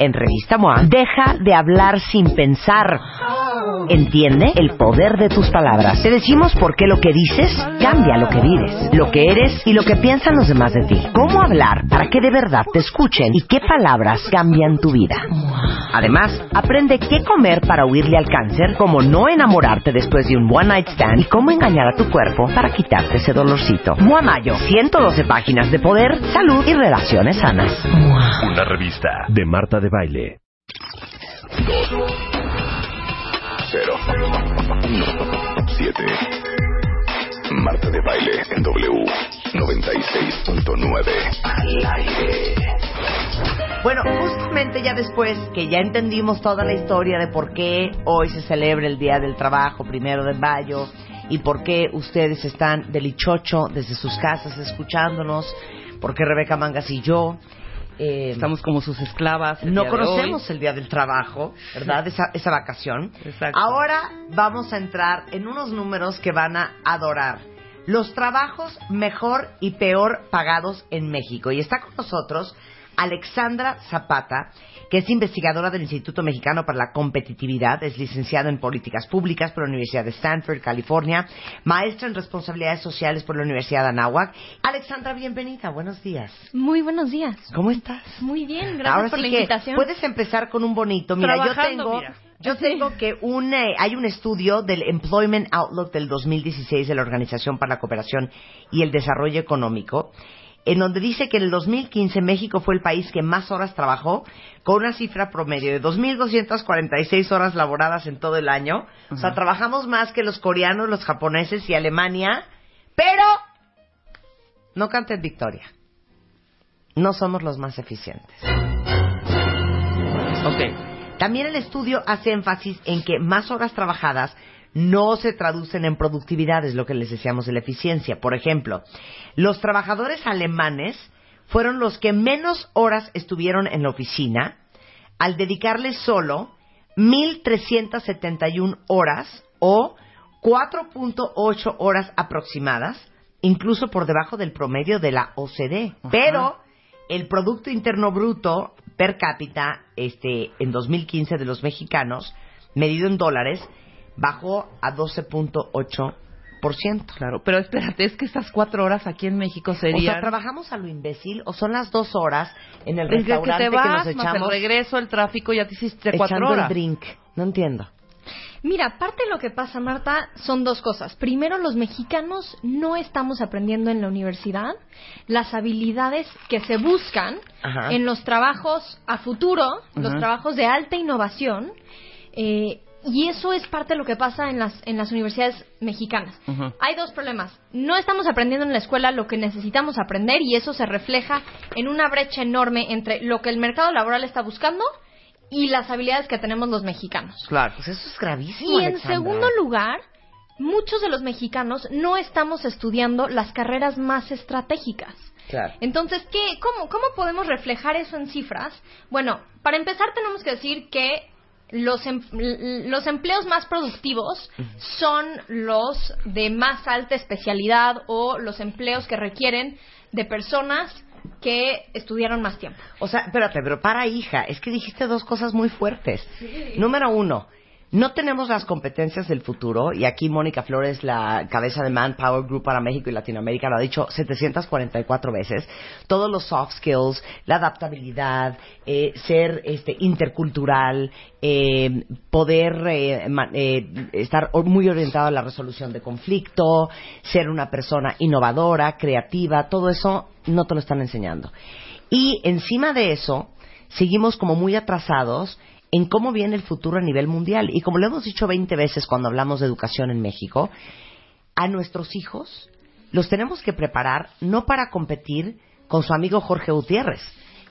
En Revista MOA, deja de hablar sin pensar. Entiende el poder de tus palabras. Te decimos por qué lo que dices cambia lo que vives, lo que eres y lo que piensan los demás de ti. Cómo hablar para que de verdad te escuchen y qué palabras cambian tu vida. Además, aprende qué comer para huirle al cáncer, cómo no enamorarte después de un one night stand y cómo engañar a tu cuerpo para quitarte ese dolorcito. MOA Mayo, 112 páginas de poder, salud y relaciones sanas. Una revista de Marta de Baile. 0 7 Marta de Baile en W 96.9 al aire. Bueno, justamente ya después que ya entendimos toda la historia de por qué hoy se celebra el Día del Trabajo, primero de mayo, y por qué ustedes están delichocho desde sus casas escuchándonos, porque Rebeca Mangas y yo eh, Estamos como sus esclavas. no conocemos el Día del Trabajo, ¿verdad? Esa, esa vacación. Exacto. Ahora vamos a entrar en unos números que van a adorar. Los trabajos mejor y peor pagados en México. Y está con nosotros Alexandra Zapata, que es investigadora del Instituto Mexicano para la Competitividad, es licenciada en Políticas Públicas por la Universidad de Stanford, California, maestra en Responsabilidades Sociales por la Universidad de Anáhuac. Alexandra, bienvenida, buenos días. Muy buenos días. ¿Cómo estás? Muy bien, gracias Ahora por sí la que invitación. puedes empezar con un bonito. Mira, yo tengo, mira. yo tengo que un, eh, hay un estudio del Employment Outlook del 2016 de la Organización para la Cooperación y el Desarrollo Económico, en donde dice que en el 2015 México fue el país que más horas trabajó, con una cifra promedio de 2.246 horas laboradas en todo el año. O sea, trabajamos más que los coreanos, los japoneses y Alemania, pero no canten victoria. No somos los más eficientes. Ok. También el estudio hace énfasis en que más horas trabajadas no se traducen en productividad, es lo que les decíamos de la eficiencia. Por ejemplo, los trabajadores alemanes fueron los que menos horas estuvieron en la oficina al dedicarles solo 1.371 horas o 4.8 horas aproximadas, incluso por debajo del promedio de la OCDE. Pero el Producto Interno Bruto per cápita este, en 2015 de los mexicanos, medido en dólares, bajó a 12.8%. Claro, pero espérate, es que estas cuatro horas aquí en México O serían... sea, ¿trabajamos a lo imbécil o son las dos horas en el Es que restaurante te que, vas, nos más el echamos regreso, el tráfico, ya te hiciste cuatro horas. el drink? No entiendo. Mira, parte de lo que pasa, Marta, son dos cosas. Primero, los mexicanos no estamos aprendiendo en la universidad las habilidades que se buscan Ajá. en los trabajos a futuro, los Ajá. trabajos de alta innovación. eh, y eso es parte de lo que pasa en las, en las universidades mexicanas. Hay dos problemas. No estamos aprendiendo en la escuela lo que necesitamos aprender y eso se refleja en una brecha enorme entre lo que el mercado laboral está buscando y las habilidades que tenemos los mexicanos. Claro. Pues eso es gravísimo. Y en segundo lugar, muchos de los mexicanos no estamos estudiando las carreras más estratégicas. Claro. Entonces, ¿qué, cómo, ¿cómo podemos reflejar eso en cifras? Bueno, para empezar tenemos que decir que los, em- los empleos más productivos son los de más alta especialidad o los empleos que requieren de personas que estudiaron más tiempo. O sea, espérate, pero para hija, es que dijiste dos cosas muy fuertes. Número uno, no tenemos las competencias del futuro, y aquí Mónica Flores, la cabeza de Manpower Group para México y Latinoamérica, lo ha dicho 744 veces. Todos los soft skills, la adaptabilidad, eh, ser este, intercultural, eh, poder eh, eh, estar muy orientado a la resolución de conflicto, ser una persona innovadora, creativa, todo eso no te lo están enseñando. Y encima de eso, seguimos como muy atrasados en cómo viene el futuro a nivel mundial. Y como lo hemos dicho 20 veces cuando hablamos de educación en México, a nuestros hijos los tenemos que preparar no para competir con su amigo Jorge Gutiérrez,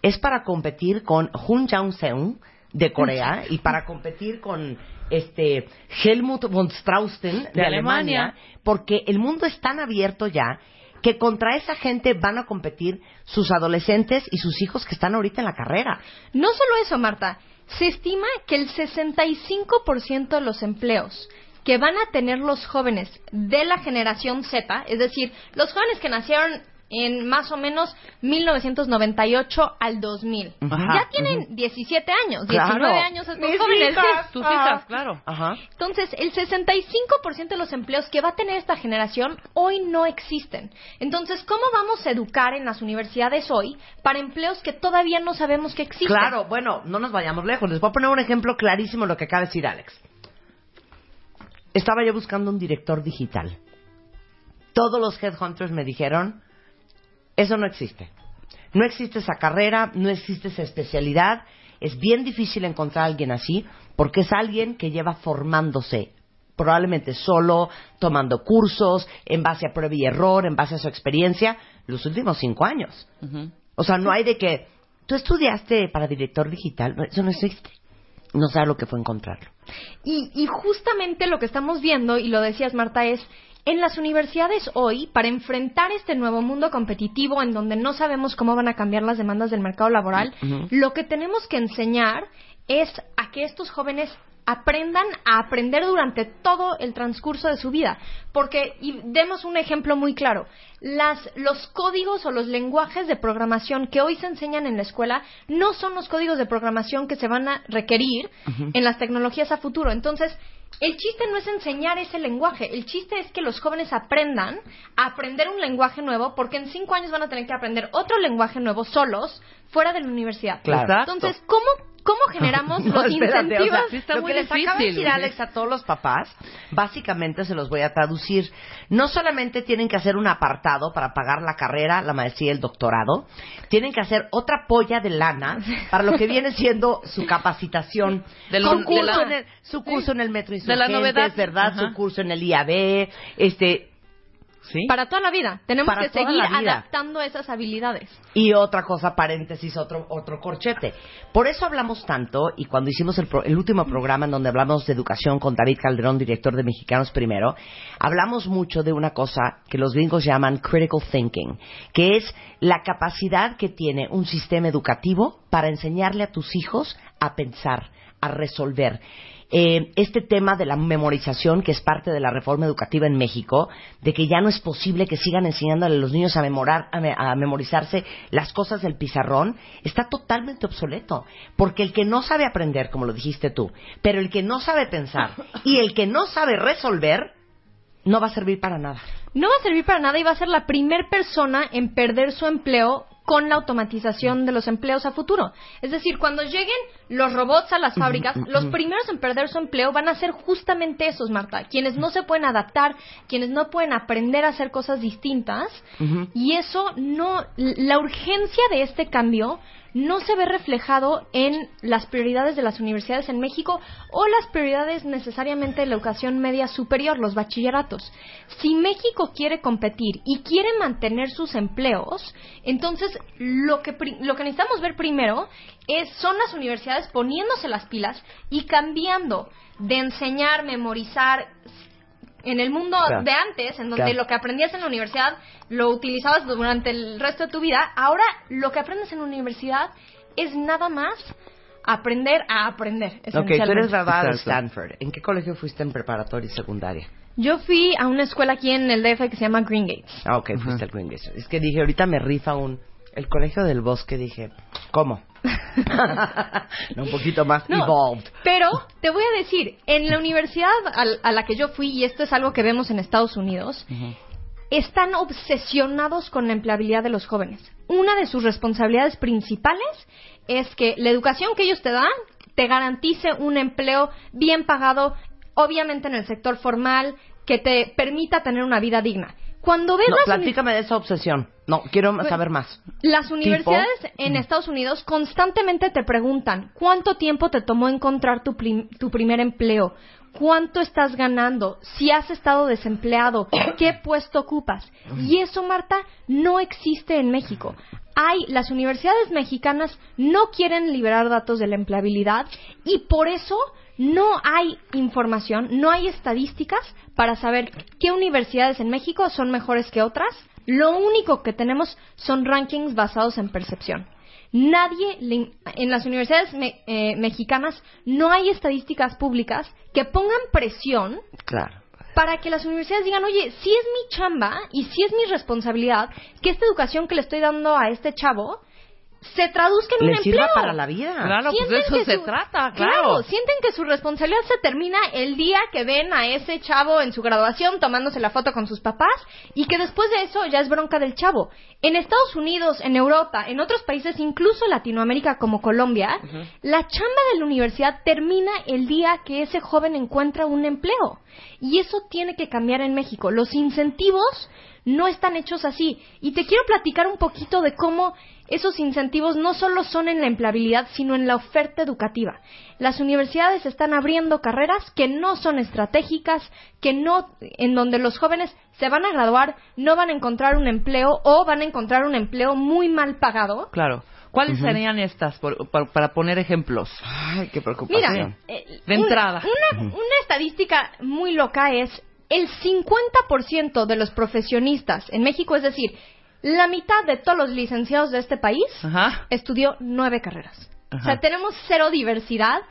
es para competir con Hun Jang-seung de Corea y para competir con este Helmut von Strausten de, De Alemania, Alemania. porque el mundo es tan abierto ya que contra esa gente van a competir sus adolescentes y sus hijos que están ahorita en la carrera. No solo eso, Marta. Se estima que el 65% de los empleos que van a tener los jóvenes de la generación Z, es decir, los jóvenes que nacieron en más o menos 1998 al 2000. Ajá, ya tienen 17 años, 19 Claro. años estos Mis jóvenes. hijas. Tus Ah. hijas, claro. Ajá. Entonces, el 65% de los empleos que va a tener esta generación hoy no existen. Entonces, ¿cómo vamos a educar en las universidades hoy para empleos que todavía no sabemos que existen? Claro, bueno, no nos vayamos lejos. Les voy a poner un ejemplo clarísimo de lo que acaba de decir Alex. Estaba yo buscando un director digital. Todos los headhunters me dijeron, eso no existe. No existe esa carrera, no existe esa especialidad. Es bien difícil encontrar a alguien así porque es alguien que lleva formándose probablemente solo, tomando cursos, en base a prueba y error, en base a su experiencia, los últimos cinco años. O sea, no hay de que tú estudiaste para director digital, eso no existe. No sabes lo que fue encontrarlo. Y, y justamente lo que estamos viendo, y lo decías Marta, es en las universidades hoy, para enfrentar este nuevo mundo competitivo en donde no sabemos cómo van a cambiar las demandas del mercado laboral, lo que tenemos que enseñar es a que estos jóvenes aprendan a aprender durante todo el transcurso de su vida. Porque, y demos un ejemplo muy claro, las, los códigos o los lenguajes de programación que hoy se enseñan en la escuela no son los códigos de programación que se van a requerir en las tecnologías a futuro. Entonces, el chiste no es enseñar ese lenguaje, el chiste es que los jóvenes aprendan a aprender un lenguaje nuevo, porque en cinco años van a tener que aprender otro lenguaje nuevo solos, fuera de la universidad. Claro. Entonces, ¿cómo, cómo generamos No, los espérate, o sea, incentivos? Sí, está lo muy que les acaba de decir Alex a todos los papás, básicamente se los voy a traducir. No solamente tienen que hacer un apartado para pagar la carrera, la maestría y el doctorado, tienen que hacer otra polla de lana para lo que viene siendo su capacitación, De su, lo- de curso la- en el, su curso en el Metro De la Insurgentes, novedad. ¿verdad? Ajá. Su curso en el IAB, este... ¿Sí? Para toda la vida. Tenemos Para que seguir adaptando esas habilidades. Y otra cosa, paréntesis, otro, otro corchete. Por eso hablamos tanto, y cuando hicimos el, pro- el último programa en donde hablamos de educación con David Calderón, director de Mexicanos Primero, hablamos mucho de una cosa que los gringos llaman critical thinking, que es la capacidad que tiene un sistema educativo para enseñarle a tus hijos a pensar, a resolver. Eh, este tema de la memorización, que es parte de la reforma educativa en México, de que ya no es posible que sigan enseñándole a los niños a, memorar, a, me- a memorizarse las cosas del pizarrón, está totalmente obsoleto. Porque el que no sabe aprender, como lo dijiste tú, pero el que no sabe pensar y el que no sabe resolver, no va a servir para nada. No va a servir para nada y va a ser la primer persona en perder su empleo con la automatización de los empleos a futuro. Es decir, cuando lleguen los robots a las fábricas, los primeros en perder su empleo van a ser justamente esos, Marta, quienes no se pueden adaptar, quienes no pueden aprender a hacer cosas distintas, y eso no, la urgencia de este cambio no se ve reflejado en las prioridades de las universidades en México o las prioridades necesariamente de la educación media superior, los bachilleratos. Si México quiere competir y quiere mantener sus empleos, entonces lo que, lo que necesitamos ver primero es, son las universidades poniéndose las pilas y cambiando de enseñar, memorizar, en el mundo Claro. de antes, en donde Claro. lo que aprendías en la universidad lo utilizabas durante el resto de tu vida, ahora lo que aprendes en la universidad es nada más aprender a aprender. Ok, tú eres graduada de. Stanford. ¿En qué colegio fuiste en preparatoria y secundaria? Yo fui a una escuela aquí en el DF que se llama Green Gates. Ah, ok, fuiste al Green Gates. Es que dije, ahorita me rifa un... El colegio del bosque, dije, ¿cómo? no, un poquito más No, evolved. Pero te voy a decir, en la universidad a, la que yo fui, y esto es algo que vemos en Estados Unidos, están obsesionados con la empleabilidad de los jóvenes. Una de sus responsabilidades principales es que la educación que ellos te dan te garantice un empleo bien pagado, obviamente en el sector formal, que te permita tener una vida digna. Cuando ves No, las platícame de esa obsesión. No, quiero saber más. Las universidades en Estados Unidos constantemente te preguntan cuánto tiempo te tomó encontrar tu, tu primer empleo, cuánto estás ganando, si has estado desempleado, qué puesto ocupas. Y eso, Marta, no existe en México. Hay, las universidades mexicanas no quieren liberar datos de la empleabilidad y por eso no hay información, no hay estadísticas para saber qué universidades en México son mejores que otras. Lo único que tenemos son rankings basados en percepción. Nadie, le- en las universidades me- eh, mexicanas no hay estadísticas públicas que pongan presión Claro. para que las universidades digan, oye, si es mi chamba y si es mi responsabilidad que esta educación que le estoy dando a este chavo se traduzca en un sirva empleo. para la vida. Claro, pues de Sienten eso que se su- trata, claro. sienten que su responsabilidad se termina el día que ven a ese chavo en su graduación tomándose la foto con sus papás y que después de eso ya es bronca del chavo. En Estados Unidos, en Europa, en otros países, incluso Latinoamérica como Colombia, la chamba de la universidad termina el día que ese joven encuentra un empleo. Y eso tiene que cambiar en México. Los incentivos no están hechos así. Y te quiero platicar un poquito de cómo esos incentivos no solo son en la empleabilidad, sino en la oferta educativa. Las universidades están abriendo carreras que no son estratégicas, que no, en donde los jóvenes se van a graduar, no van a encontrar un empleo o van a encontrar un empleo muy mal pagado. Claro. ¿Cuáles serían estas, por- por- para poner ejemplos? Ay, qué preocupación. Mira, eh, De un- entrada. Una, una estadística muy loca es el 50% de los profesionistas en México, es decir, la mitad de todos los licenciados de este país Ajá. estudió nueve carreras. O sea, tenemos cero diversidad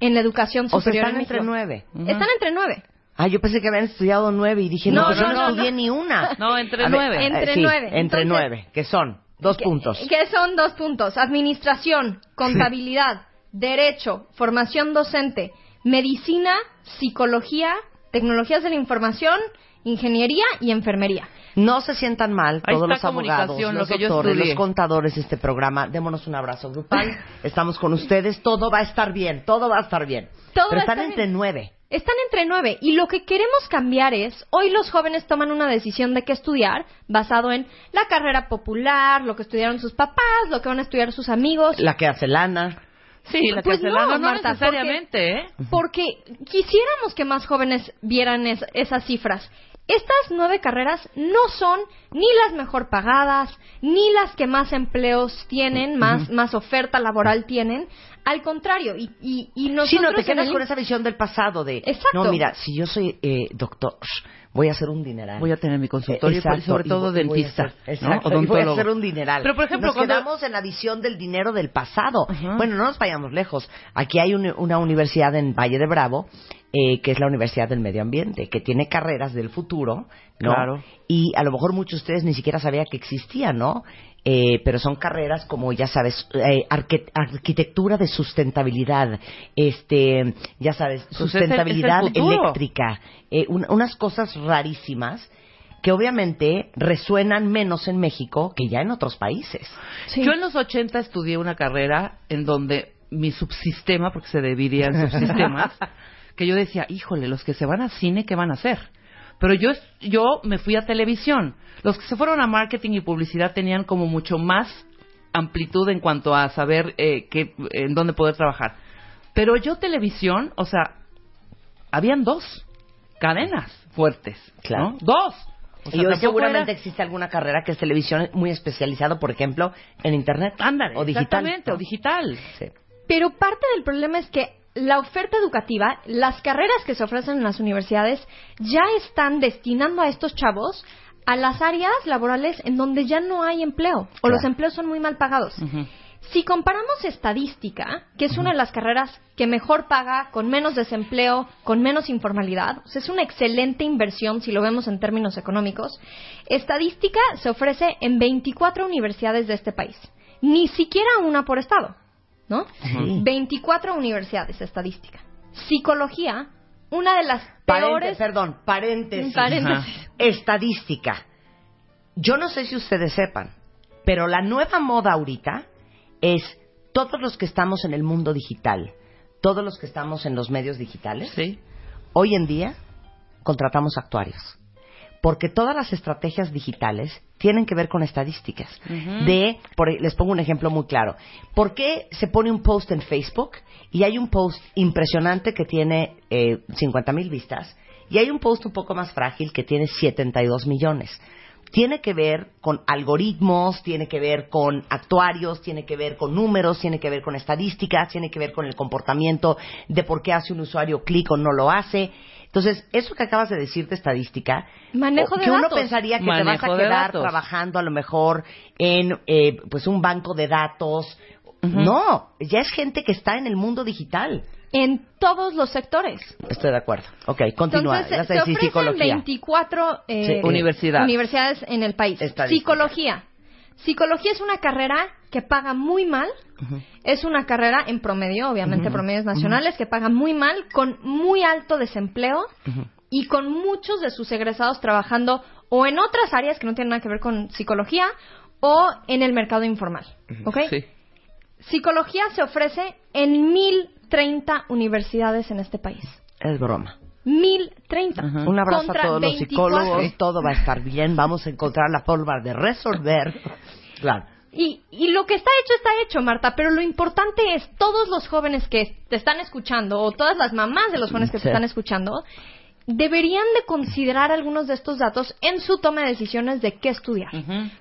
en la educación o sea, superior están en entre nueve. Están entre nueve. Ah, yo pensé que habían estudiado nueve y dije, no, No, pues yo no, no, estudié no. ni una. No, entre A ver, nueve. eh, Entre sí, nueve. Entre Entonces- nueve, que son dos Que- puntos. Que son dos puntos. Administración, contabilidad, derecho, formación docente, medicina, psicología, tecnologías de la información, ingeniería y enfermería. No se sientan mal Ahí todos los abogados, los lo que doctores, los contadores de este programa. Démonos un abrazo grupal. Estamos con ustedes. Todo va a estar bien. Todo va a estar bien. Todo Pero están entre bien. nueve. Están entre nueve y lo que queremos cambiar es, hoy los jóvenes toman una decisión de qué estudiar basado en la carrera popular, lo que estudiaron sus papás, lo que van a estudiar sus amigos. La que hace lana. Sí, la Pues se no, no, Marta, necesariamente, ¿eh? Porque quisiéramos que más jóvenes vieran es- esas cifras. Estas nueve carreras no son ni las mejor pagadas, ni las que más empleos tienen, más, más oferta laboral tienen. Al contrario, y, y, y nosotros... Sí, no te quedas el- con esa visión del pasado de... Exacto. No, mira, si yo soy eh, doctor, voy a hacer un dineral. Voy a tener mi consultorio, Eh, exacto, sobre todo y voy- dentista, hacer- ¿no? Exacto, y voy a hacer un dineral. Pero, por ejemplo, nos cuando- quedamos en la visión del dinero del pasado. Bueno, no nos vayamos lejos. Aquí hay un- una universidad en Valle de Bravo, eh, que es la Universidad del Medio Ambiente, que tiene carreras del futuro, ¿no? Claro. Y a lo mejor muchos de ustedes ni siquiera sabían que existían, ¿no? Eh, pero son carreras como, ya sabes, eh, arque- arquitectura de sustentabilidad, este, ya sabes, Pues es el- sustentabilidad es el futuro. eléctrica, eh, un- unas cosas rarísimas que obviamente resuenan menos en México que ya en otros países. Sí. Yo en los 80 estudié una carrera en donde mi subsistema, porque se dividía en subsistemas, que yo decía, híjole, los que se van a cine, ¿qué van a hacer? Pero yo, yo me fui a televisión. Los que se fueron a marketing y publicidad tenían como mucho más amplitud en cuanto a saber eh, qué, en dónde poder trabajar. Pero yo televisión, o sea, habían dos cadenas fuertes, Claro. ¿no? Dos. O sea, y hoy seguramente era- existe alguna carrera que es televisión muy especializado, por ejemplo, en Internet. Ándale, o digital. exactamente, ¿no? o digital. Sí. Pero parte del problema es que la oferta educativa, las carreras que se ofrecen en las universidades, ya están destinando a estos chavos a las áreas laborales en donde ya no hay empleo o Claro. los empleos son muy mal pagados. Si comparamos estadística, que es una de las carreras que mejor paga, con menos desempleo, con menos informalidad, o sea, es una excelente inversión si lo vemos en términos económicos, estadística se ofrece en 24 universidades de este país, ni siquiera una por estado, ¿no? Sí. 24 universidades de estadística. Psicología, una de las Paréntesis, peores... perdón, paréntesis. Paréntesis. Estadística. Yo no sé si ustedes sepan, pero la nueva moda ahorita es todos los que estamos en el mundo digital, todos los que estamos en los medios digitales, Sí. hoy en día contratamos actuarios. Porque todas las estrategias digitales tienen que ver con estadísticas. De, por- les pongo un ejemplo muy claro. ¿Por qué se pone un post en Facebook y hay un post impresionante que tiene eh, 50 mil vistas y hay un post un poco más frágil que tiene 72 millones? Tiene que ver con algoritmos, tiene que ver con actuarios, tiene que ver con números, tiene que ver con estadísticas, tiene que ver con el comportamiento de por qué hace un usuario clic o no lo hace. Entonces, eso que acabas de decir de estadística, Manejo de que uno datos. pensaría que te vas Manejo a quedar trabajando a lo mejor en eh, pues un banco de datos. No, ya es gente que está en el mundo digital. En todos los sectores. Estoy de acuerdo. Ok, continúa. Entonces, se ofrecen psicología. 24 eh, Sí, Universidad. universidades en el país. Psicología. Psicología es una carrera que paga muy mal. Es una carrera en promedio, obviamente promedios nacionales, que paga muy mal, con muy alto desempleo y con muchos de sus egresados trabajando o en otras áreas que no tienen nada que ver con psicología o en el mercado informal. ¿Ok? Sí. Psicología se ofrece en 1030 universidades en este país. Es broma. 1030. Un abrazo Contra a todos los 24. psicólogos. Todo va a estar bien. Vamos a encontrar la forma de resolver. Claro. Y, y lo que está hecho está hecho, Marta, pero lo importante es todos los jóvenes que te están escuchando o todas las mamás de los jóvenes que Sí. te están escuchando deberían de considerar algunos de estos datos en su toma de decisiones de qué estudiar.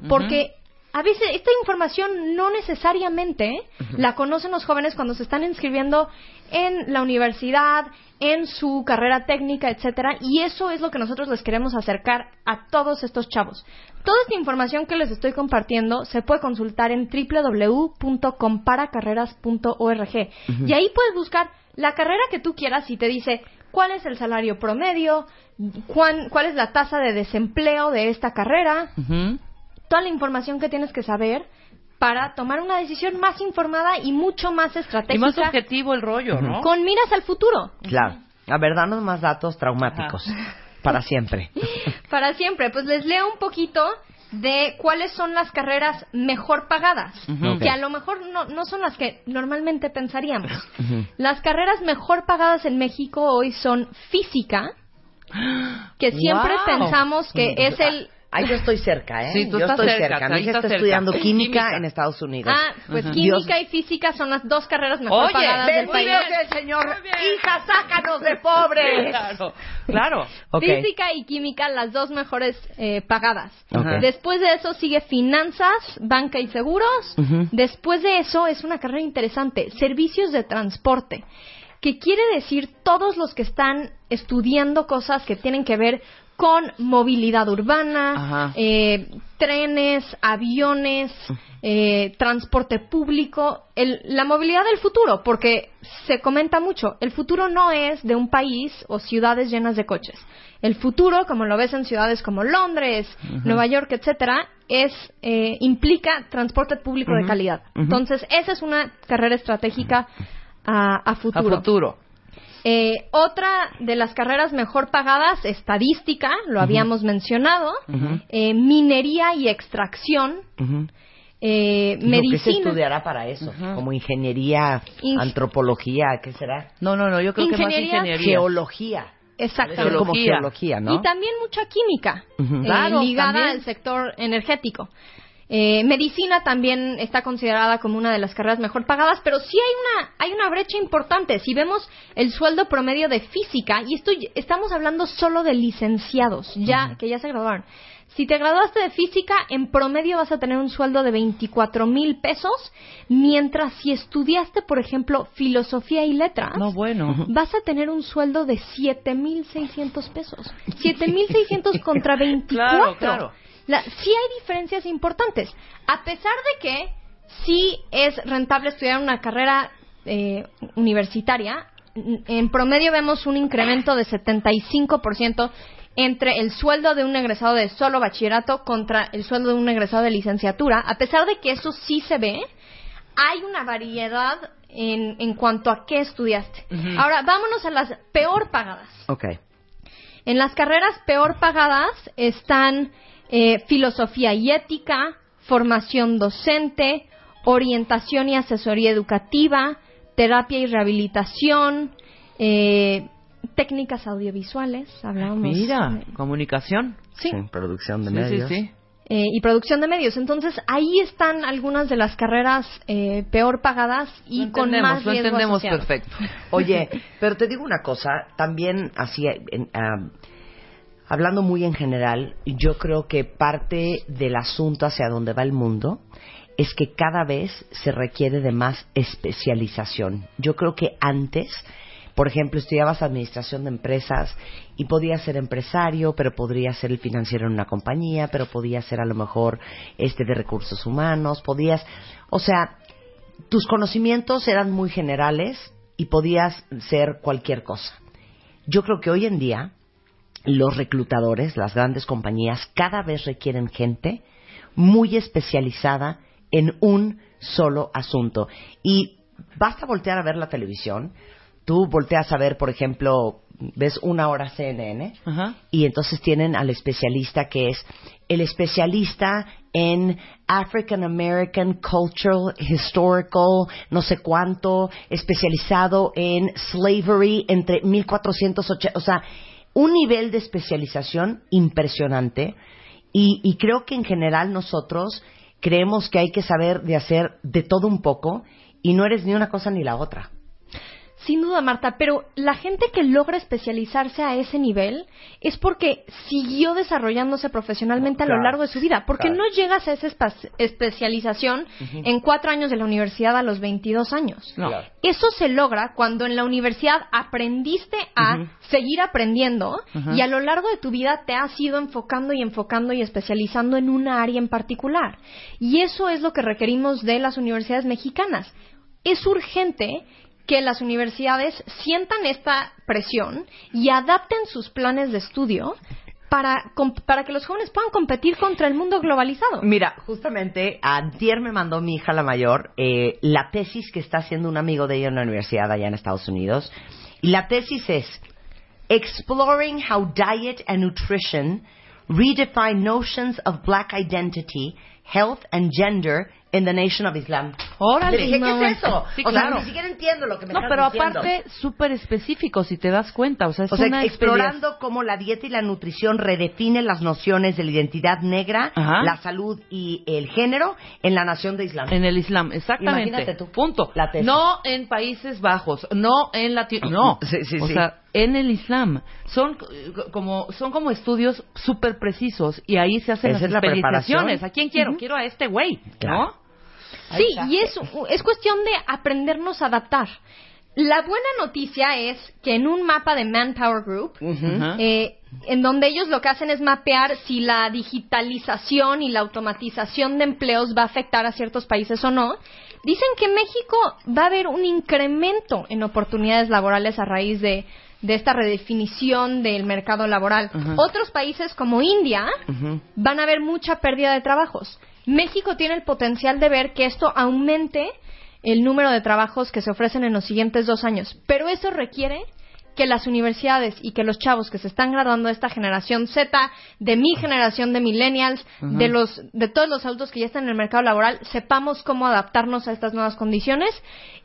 Porque a veces esta información no necesariamente la conocen los jóvenes cuando se están inscribiendo en la universidad, en su carrera técnica, etcétera, y eso es lo que nosotros les queremos acercar a todos estos chavos. Toda esta información que les estoy compartiendo se puede consultar en www.comparacarreras.org y ahí puedes buscar la carrera que tú quieras y te dice cuál es el salario promedio, cuán- cuál es la tasa de desempleo de esta carrera, toda la información que tienes que saber para tomar una decisión más informada y mucho más Y estratégica más objetivo el rollo, ¿no? con miras al futuro. Claro. A ver, danos más datos traumáticos. Para siempre. Para siempre, pues les leo un poquito de cuáles son las carreras mejor pagadas, que a lo mejor no, no son las que normalmente pensaríamos. Las carreras mejor pagadas en México hoy son física, que siempre Wow. pensamos que es el Ahí yo estoy cerca, ¿eh? Sí, tú yo estás estoy cerca, cerca. Mi hija está cerca. estudiando química, Química. en Estados Unidos. Ah, pues Ujú. química Dios- y física son las dos carreras mejor Oye, pagadas del país. el Señor. Hija, sácanos de pobres. Claro, claro. Ok. Física y química, las dos mejores eh, pagadas. Después de eso sigue finanzas, banca y seguros. Ujú. Después de eso es una carrera interesante, servicios de transporte, que quiere decir todos los que están estudiando cosas que tienen que ver con movilidad urbana, eh, trenes, aviones, eh, transporte público, el- la movilidad del futuro, porque se comenta mucho, el futuro no es de un país o ciudades llenas de coches. El futuro, como lo ves en ciudades como Londres, Nueva York, etcétera, es eh, implica transporte público de calidad. Entonces, esa es una carrera estratégica a, a A futuro. Eh, otra de las carreras mejor pagadas, estadística, lo habíamos mencionado, eh, minería y extracción, eh, ¿Lo que se medicina. estudiará para eso? Como ingeniería, Ing- antropología, ¿qué será? No, no, no, yo creo que más ingeniería. Geología. Exactamente. Debe ser como Geología. geología, ¿no? Y también mucha química eh, Claro, ligada también. al sector energético. Eh, medicina también está considerada como una de las carreras mejor pagadas, pero sí hay una hay una brecha importante. Si vemos el sueldo promedio de física y esto estamos hablando solo de licenciados, ya que ya se graduaron. Si te graduaste de física, en promedio vas a tener un sueldo de 24 mil pesos, mientras si estudiaste, por ejemplo, filosofía y letras, No, bueno. vas a tener un sueldo de 7.600 pesos. 7.600 contra 24. Claro, claro. La- sí hay diferencias importantes. A pesar de que sí es rentable estudiar una carrera eh, universitaria, en promedio vemos un incremento de 75% entre el sueldo de un egresado de solo bachillerato contra el sueldo de un egresado de licenciatura. A pesar de que eso sí se ve, hay una variedad en, en cuanto a qué estudiaste. Ahora, vámonos a las peor pagadas. Ok. En las carreras peor pagadas están eh, filosofía y ética, formación docente, orientación y asesoría educativa, terapia y rehabilitación, eh, técnicas audiovisuales, hablábamos. Mira, eh, comunicación. sí, producción de Sí, medios. sí, sí. eh, y producción de medios. Entonces, ahí están algunas de las carreras eh, peor pagadas y Lo con más lo riesgo entendemos asociado. perfecto. Oye, pero te digo una cosa, también así, en, ah, hablando muy en general, yo creo que parte del asunto hacia donde va el mundo es que cada vez se requiere de más especialización. Yo creo que antes, por ejemplo, estudiabas administración de empresas y podías ser empresario, pero podrías ser el financiero en una compañía, pero podías ser a lo mejor este de recursos humanos, podías, o sea, tus conocimientos eran muy generales y podías ser cualquier cosa. Yo creo que hoy en día los reclutadores, las grandes compañías, cada vez requieren gente muy especializada en un solo asunto. Y basta voltear a ver la televisión. Tú volteas a ver, por ejemplo, ves una hora CNN y entonces tienen al especialista que es el especialista en African American Cultural Historical, no sé cuánto, especializado en slavery entre 1480, o sea, un nivel de especialización impresionante y, y creo que en general nosotros creemos que hay que saber de hacer de todo un poco y no eres ni una cosa ni la otra. Sin duda, Marta, pero la gente que logra especializarse a ese nivel es porque siguió desarrollándose profesionalmente a lo largo de su vida. Porque Claro. no llegas a esa espa- especialización en cuatro años de la universidad a los 22 años. No. Claro. Eso se logra cuando en la universidad aprendiste a seguir aprendiendo y a lo largo de tu vida te has ido enfocando y enfocando y especializando en una área en particular. Y eso es lo que requerimos de las universidades mexicanas. Es urgente que las universidades sientan esta presión y adapten sus planes de estudio para, para que los jóvenes puedan competir contra el mundo globalizado. Mira, justamente antier me mandó mi hija la mayor eh, la tesis que está haciendo un amigo de ella en la universidad allá en Estados Unidos. Y la tesis es Exploring how diet and nutrition redefine notions of black identity, health and gender in the nation of Islam. Órale, Le dije, ¿qué no, es eso? sí, o sea, claro. ni siquiera entiendo lo que me No, estás pero diciendo. aparte, súper específico, si te das cuenta. O sea, es O sea, una explorando cómo la dieta y la nutrición redefinen las nociones de la identidad negra, Ajá. la salud y el género en la nación de Islam. En el Islam, exactamente. Imagínate tú. Punto. La tesis. No en Países Bajos, no en Latino, no. Sí, sí, o sí. sea, en el Islam son como son como estudios súper precisos y ahí se hacen Esa las es la preparación. ¿A quién quiero? Quiero a este güey, Claro. ¿no? Sí, y es, es cuestión de aprendernos a adaptar. La buena noticia es que en un mapa de Manpower Group, eh, en donde ellos lo que hacen es mapear si la digitalización y la automatización de empleos va a afectar a ciertos países o no, dicen que México va a haber un incremento en oportunidades laborales a raíz de, de esta redefinición del mercado laboral. Otros países como India van a haber mucha pérdida de trabajos. México tiene el potencial de ver que esto aumente el número de trabajos que se ofrecen en los siguientes dos años, pero eso requiere que las universidades y que los chavos que se están graduando de esta generación Z, de mi generación de millennials, de los de todos los adultos que ya están en el mercado laboral, sepamos cómo adaptarnos a estas nuevas condiciones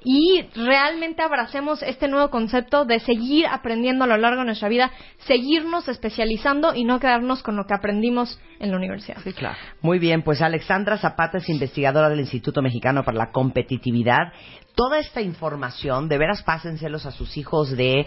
y realmente abracemos este nuevo concepto de seguir aprendiendo a lo largo de nuestra vida, seguirnos especializando y no quedarnos con lo que aprendimos en la universidad. Sí, claro. Muy bien, pues Alexandra Zapata es investigadora del Instituto Mexicano para la Competitividad. Toda esta información, de veras pásenselos a sus hijos de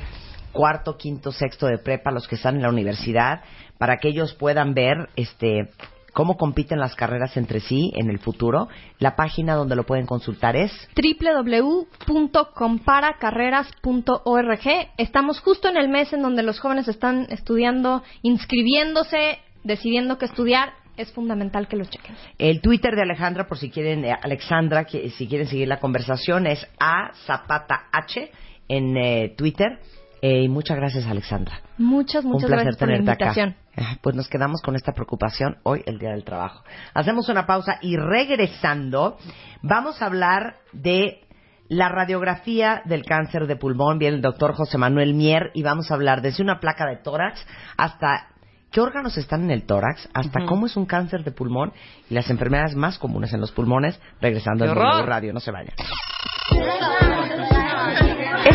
cuarto, quinto, sexto de prepa, los que están en la universidad, para que ellos puedan ver este cómo compiten las carreras entre sí en el futuro. La página donde lo pueden consultar es www.comparacarreras.org. Estamos justo en el mes en donde los jóvenes están estudiando, inscribiéndose, decidiendo qué estudiar. Es fundamental que lo chequen. el Twitter de Alejandra, por si quieren, eh, Alexandra, que, si quieren seguir la conversación, es a Zapata H en eh, Twitter. Eh, y muchas gracias, Alexandra. Muchas, muchas Un placer gracias por la invitación. acá. Ah, Pues nos quedamos con esta preocupación hoy, el Día del Trabajo. Hacemos una pausa y regresando, vamos a hablar de la radiografía del cáncer de pulmón. Viene el doctor José Manuel Mier y vamos a hablar desde una placa de tórax hasta qué órganos están en el tórax, hasta cómo es un cáncer de pulmón y las enfermedades más comunes en los pulmones. Regresando ¡Qué al Radio, no se vayan.